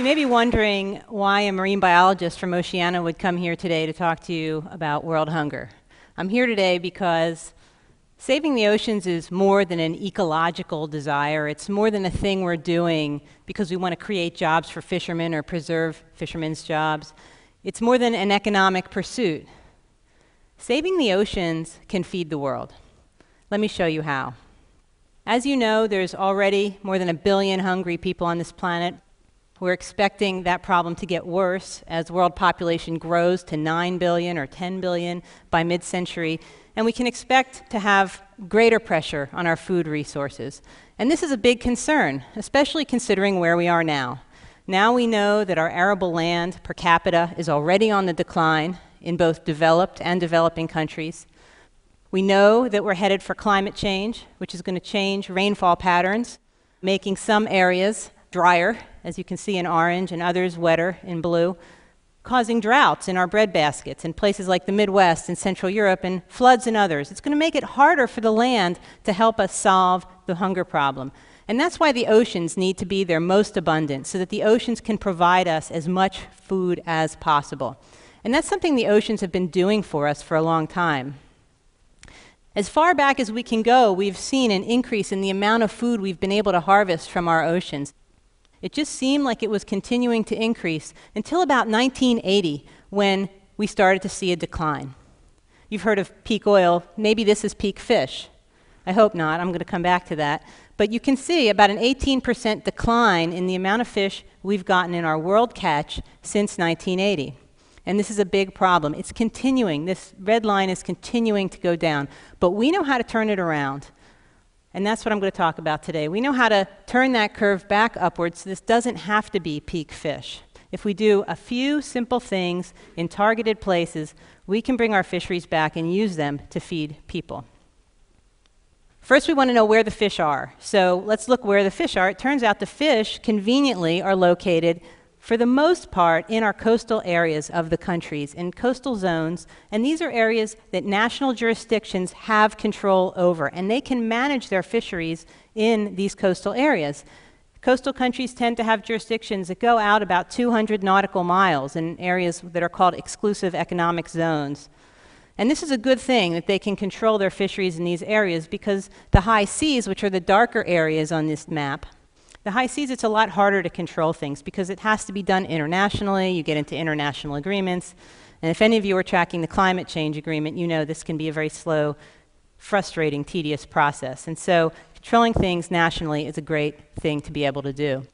You may be wondering why a marine biologist from Oceana would come here today to talk to you about world hunger. I'm here today because saving the oceans is more than an ecological desire. It's more than a thing we're doing because we want to create jobs for fishermen or preserve fishermen's jobs. It's more than an economic pursuit. Saving the oceans can feed the world. Let me show you how. As you know, there's already more than a billion hungry people on this planet. We're expecting that problem to get worse as world population grows to 9 billion or 10 billion by mid century. And we can expect to have greater pressure on our food resources. And this is a big concern, especially considering where we are now. Now we know that our arable land per capita is already on the decline in both developed and developing countries. We know that we're headed for climate change, which is going to change rainfall patterns, making some areas drier, as you can see in orange, and others wetter in blue, causing droughts in our bread baskets in places like the Midwest and Central Europe, and floods in others. It's going to make it harder for the land to help us solve the hunger problem. And that's why the oceans need to be their most abundant, so that the oceans can provide us as much food as possible. And that's something the oceans have been doing for us for a long time. As far back as we can go, we've seen an increase in the amount of food we've been able to harvest from our oceans. It just seemed like it was continuing to increase until about 1980 when we started to see a decline. You've heard of peak oil. Maybe this is peak fish. I hope not. I'm going to come back to that. But you can see about an 18% decline in the amount of fish we've gotten in our world catch since 1980. And this is a big problem. It's continuing. This red line is continuing to go down. But we know how to turn it around. And that's what I'm going to talk about today. We know how to turn that curve back upwards so this doesn't have to be peak fish. If we do a few simple things in targeted places, we can bring our fisheries back and use them to feed people. First, we want to know where the fish are. So let's look where the fish are. It turns out the fish conveniently are located for the most part, in our coastal areas of the countries, in coastal zones, and these are areas that national jurisdictions have control over, and they can manage their fisheries in these coastal areas. Coastal countries tend to have jurisdictions that go out about 200 nautical miles in areas that are called exclusive economic zones. And this is a good thing that they can control their fisheries in these areas because the high seas, which are the darker areas on this map, the high seas, it's a lot harder to control things because it has to be done internationally. You get into international agreements. And if any of you are tracking the climate change agreement, you know this can be a very slow, frustrating, tedious process. And so controlling things nationally is a great thing to be able to do.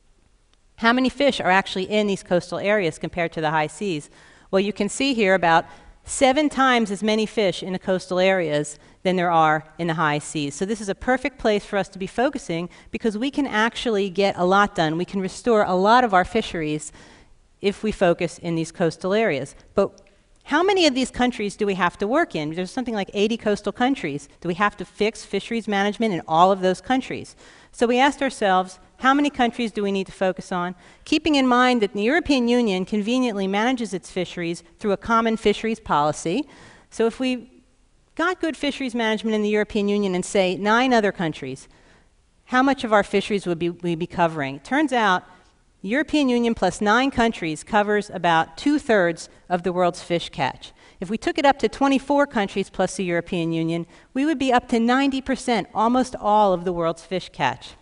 How many fish are actually in these coastal areas compared to the high seas? Well, you can see here about seven times as many fish in the coastal areas than there are in the high seas. So this is a perfect place for us to be focusing because we can actually get a lot done. We can restore a lot of our fisheries if we focus in these coastal areas. But how many of these countries do we have to work in? There's something like 80 coastal countries. Do we have to fix fisheries management in all of those countries? So we asked ourselves, how many countries do we need to focus on? Keeping in mind that the European Union conveniently manages its fisheries through a common fisheries policy. So if we got good fisheries management in the European Union and say nine other countries, how much of our fisheries would be, we be covering? Turns out European Union plus nine countries covers about two thirds of the world's fish catch. If we took it up to 24 countries plus the European Union, we would be up to 90%, almost all of the world's fish catch.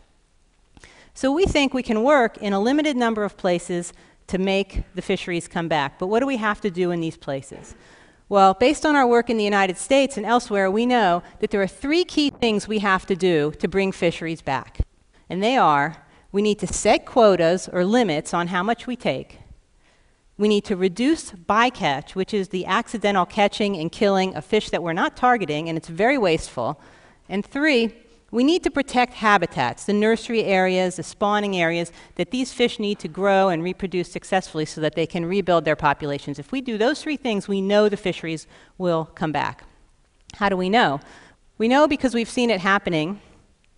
So we think we can work in a limited number of places to make the fisheries come back. But what do we have to do in these places? Well, based on our work in the United States and elsewhere, we know that there are three key things we have to do to bring fisheries back. And they are we need to set quotas or limits on how much we take. We need to reduce bycatch, which is the accidental catching and killing of fish that we're not targeting, and it's very wasteful. And three, we need to protect habitats, the nursery areas, the spawning areas that these fish need to grow and reproduce successfully so that they can rebuild their populations. If we do those three things, we know the fisheries will come back. How do we know? We know because we've seen it happening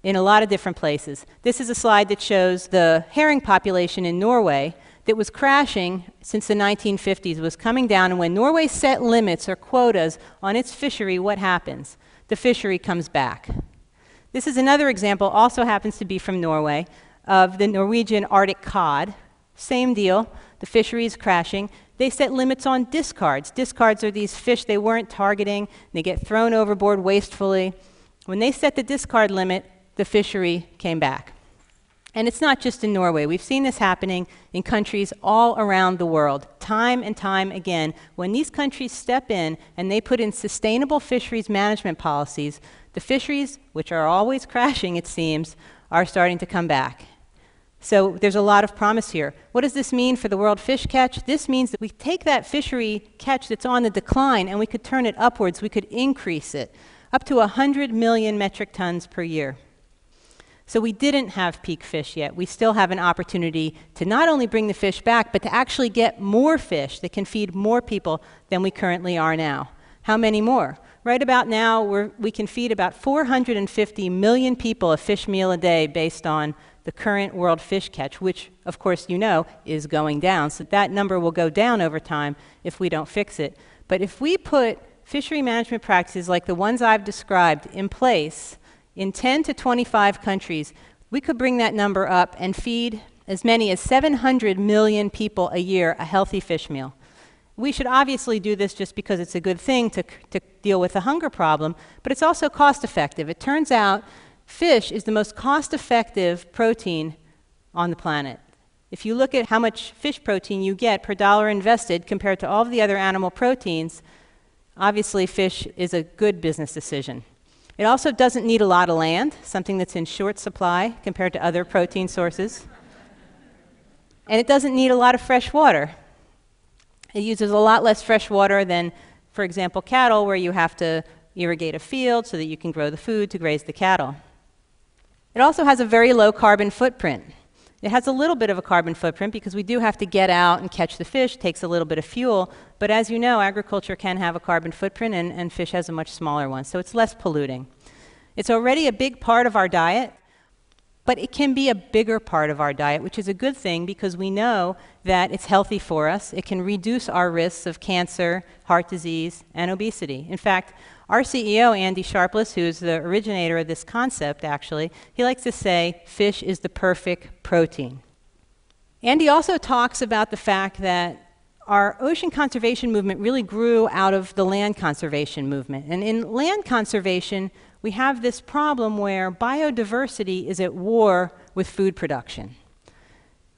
in a lot of different places. This is a slide that shows the herring population in Norway that was crashing since the 1950s, was coming down, and when Norway set limits or quotas on its fishery, what happens? The fishery comes back. This is another example, also happens to be from Norway, of the Norwegian Arctic cod. Same deal. The fishery is crashing. They set limits on discards. Discards are these fish they weren't targeting, they get thrown overboard wastefully. When they set the discard limit, the fishery came back. And it's not just in Norway. We've seen this happening in countries all around the world, time and time again. When these countries step in and they put in sustainable fisheries management policies, the fisheries, which are always crashing, it seems, are starting to come back. So there's a lot of promise here. What does this mean for the world fish catch? This means that we take that fishery catch that's on the decline and we could turn it upwards, we could increase it up to 100 million metric tons per year. So we didn't have peak fish yet. We still have an opportunity to not only bring the fish back, but to actually get more fish that can feed more people than we currently are now. How many more? Right about now, we can feed about 450 million people a fish meal a day based on the current world fish catch, which, of course, you know, is going down. So that number will go down over time if we don't fix it. But if we put fishery management practices like the ones I've described in place, in 10 to 25 countries, we could bring that number up and feed as many as 700 million people a year a healthy fish meal. We should obviously do this just because it's a good thing to, to deal with the hunger problem, but it's also cost effective. It turns out fish is the most cost effective protein on the planet. If you look at how much fish protein you get per dollar invested compared to all of the other animal proteins, obviously fish is a good business decision. It also doesn't need a lot of land, something that's in short supply compared to other protein sources. And it doesn't need a lot of fresh water. It uses a lot less fresh water than, for example, cattle, where you have to irrigate a field so that you can grow the food to graze the cattle. It also has a very low carbon footprint. It has a little bit of a carbon footprint because we do have to get out and catch the fish, takes a little bit of fuel, but as you know, agriculture can have a carbon footprint and, and fish has a much smaller one, so it's less polluting. It's already a big part of our diet, but it can be a bigger part of our diet, which is a good thing because we know that it's healthy for us. It can reduce our risks of cancer, heart disease, and obesity. In fact, our CEO, Andy Sharpless, who's the originator of this concept, actually, he likes to say fish is the perfect protein. Andy also talks about the fact that our ocean conservation movement really grew out of the land conservation movement. And in land conservation, we have this problem where biodiversity is at war with food production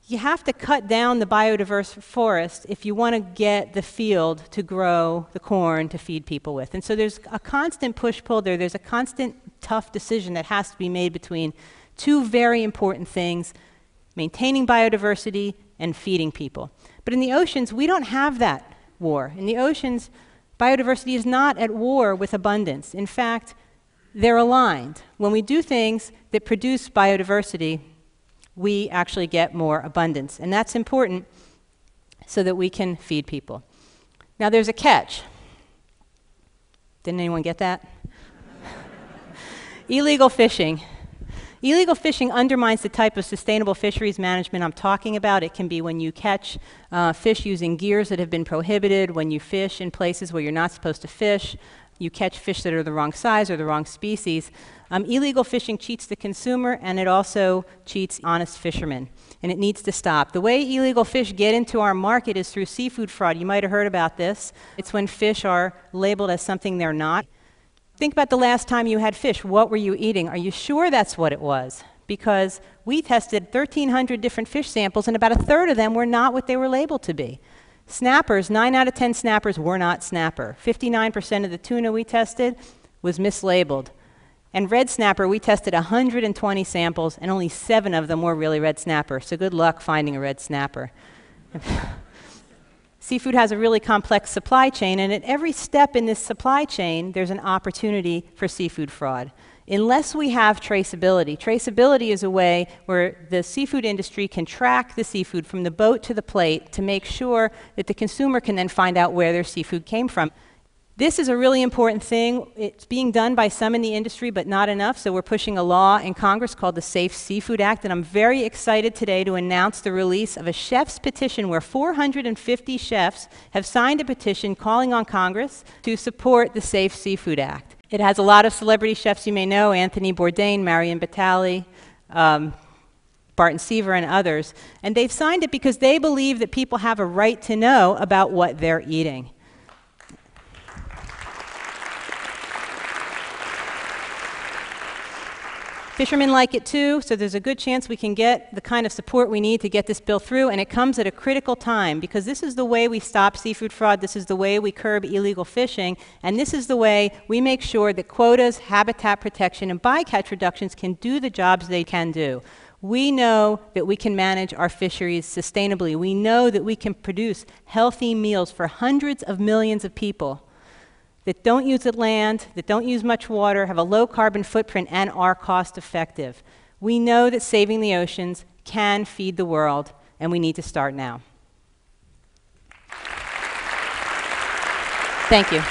you have to cut down the biodiverse forest if you want to get the field to grow the corn to feed people with. And so there's a constant push pull there. There's a constant tough decision that has to be made between two very important things maintaining biodiversity and feeding people. But in the oceans, we don't have that war. In the oceans, biodiversity is not at war with abundance. In fact, they're aligned. When we do things that produce biodiversity, we actually get more abundance. And that's important so that we can feed people. Now, there's a catch. Didn't anyone get that? Illegal fishing. Illegal fishing undermines the type of sustainable fisheries management I'm talking about. It can be when you catch uh, fish using gears that have been prohibited, when you fish in places where you're not supposed to fish, you catch fish that are the wrong size or the wrong species. Um, illegal fishing cheats the consumer and it also cheats honest fishermen. And it needs to stop. The way illegal fish get into our market is through seafood fraud. You might have heard about this. It's when fish are labeled as something they're not. Think about the last time you had fish. What were you eating? Are you sure that's what it was? Because we tested 1,300 different fish samples, and about a third of them were not what they were labeled to be. Snappers, 9 out of 10 snappers were not snapper. 59% of the tuna we tested was mislabeled. And red snapper, we tested 120 samples, and only seven of them were really red snapper. So good luck finding a red snapper. Seafood has a really complex supply chain, and at every step in this supply chain, there's an opportunity for seafood fraud. Unless we have traceability, traceability is a way where the seafood industry can track the seafood from the boat to the plate to make sure that the consumer can then find out where their seafood came from. This is a really important thing. It's being done by some in the industry, but not enough. So we're pushing a law in Congress called the Safe Seafood Act. And I'm very excited today to announce the release of a chef's petition where 450 chefs have signed a petition calling on Congress to support the Safe Seafood Act. It has a lot of celebrity chefs you may know Anthony Bourdain, Mario Batali, um, Barton Seaver and others. And they've signed it because they believe that people have a right to know about what they're eating. Fishermen like it too, so there's a good chance we can get the kind of support we need to get this bill through, and it comes at a critical time because this is the way we stop seafood fraud, this is the way we curb illegal fishing, and this is the way we make sure that quotas, habitat protection, and bycatch reductions can do the jobs they can do. We know that we can manage our fisheries sustainably. We know that we can produce healthy meals for hundreds of millions of people that don't use the land, that don't use much water, have a low carbon footprint, and are cost effective. We know that saving the oceans can feed the world, and we need to start now. Thank you.